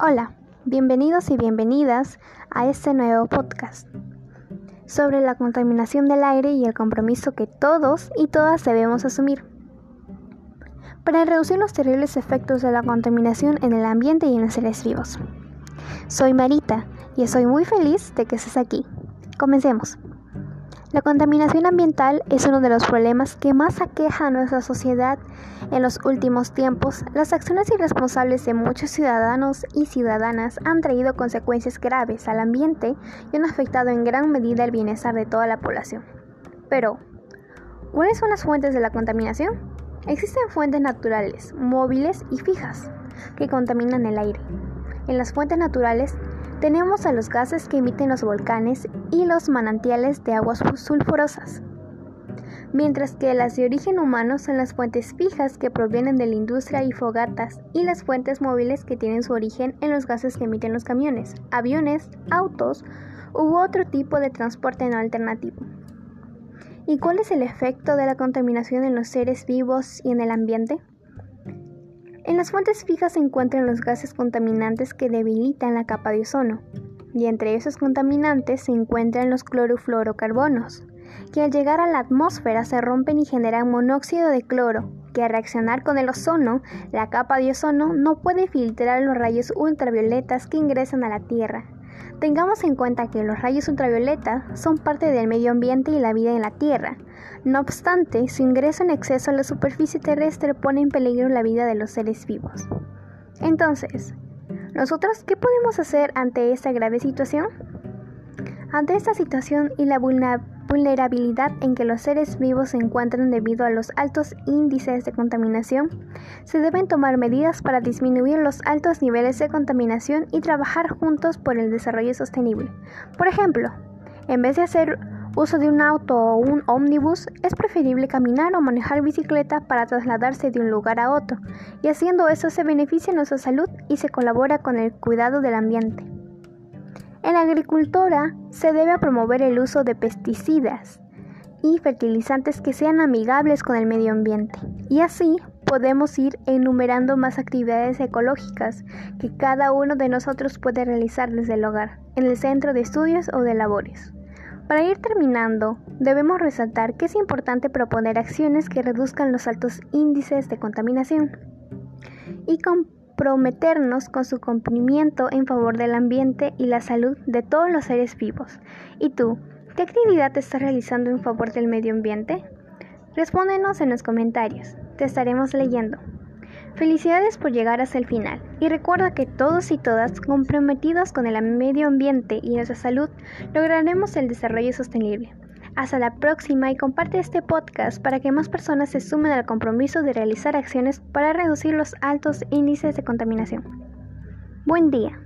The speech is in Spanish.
Hola, bienvenidos y bienvenidas a este nuevo podcast sobre la contaminación del aire y el compromiso que todos y todas debemos asumir para reducir los terribles efectos de la contaminación en el ambiente y en los seres vivos. Soy Marita y estoy muy feliz de que estés aquí. Comencemos. La contaminación ambiental es uno de los problemas que más aqueja a nuestra sociedad en los últimos tiempos. Las acciones irresponsables de muchos ciudadanos y ciudadanas han traído consecuencias graves al ambiente y han afectado en gran medida el bienestar de toda la población. Pero, ¿cuáles son las fuentes de la contaminación? Existen fuentes naturales, móviles y fijas, que contaminan el aire. En las fuentes naturales tenemos a los gases que emiten los volcanes y los manantiales de aguas sulfurosas, mientras que las de origen humano son las fuentes fijas que provienen de la industria y fogatas y las fuentes móviles que tienen su origen en los gases que emiten los camiones, aviones, autos u otro tipo de transporte no alternativo. ¿Y cuál es el efecto de la contaminación en los seres vivos y en el ambiente? En las fuentes fijas se encuentran los gases contaminantes que debilitan la capa de ozono, y entre esos contaminantes se encuentran los clorofluorocarbonos, que al llegar a la atmósfera se rompen y generan monóxido de cloro, que al reaccionar con el ozono, la capa de ozono no puede filtrar los rayos ultravioletas que ingresan a la Tierra, Tengamos en cuenta que los rayos ultravioleta son parte del medio ambiente y la vida en la Tierra. No obstante, su ingreso en exceso a la superficie terrestre pone en peligro la vida de los seres vivos. Entonces, ¿nosotros qué podemos hacer ante esta grave situación? Ante esta situación y la vulnerabilidad vulnerabilidad en que los seres vivos se encuentran debido a los altos índices de contaminación, se deben tomar medidas para disminuir los altos niveles de contaminación y trabajar juntos por el desarrollo sostenible. Por ejemplo, en vez de hacer uso de un auto o un ómnibus, es preferible caminar o manejar bicicleta para trasladarse de un lugar a otro, y haciendo eso se beneficia nuestra salud y se colabora con el cuidado del ambiente. En la agricultura se debe promover el uso de pesticidas y fertilizantes que sean amigables con el medio ambiente. Y así podemos ir enumerando más actividades ecológicas que cada uno de nosotros puede realizar desde el hogar, en el centro de estudios o de labores. Para ir terminando, debemos resaltar que es importante proponer acciones que reduzcan los altos índices de contaminación y con comprometernos con su cumplimiento en favor del ambiente y la salud de todos los seres vivos. ¿Y tú, qué actividad estás realizando en favor del medio ambiente? Respóndenos en los comentarios, te estaremos leyendo. Felicidades por llegar hasta el final y recuerda que todos y todas comprometidos con el medio ambiente y nuestra salud lograremos el desarrollo sostenible. Hasta la próxima y comparte este podcast para que más personas se sumen al compromiso de realizar acciones para reducir los altos índices de contaminación. Buen día.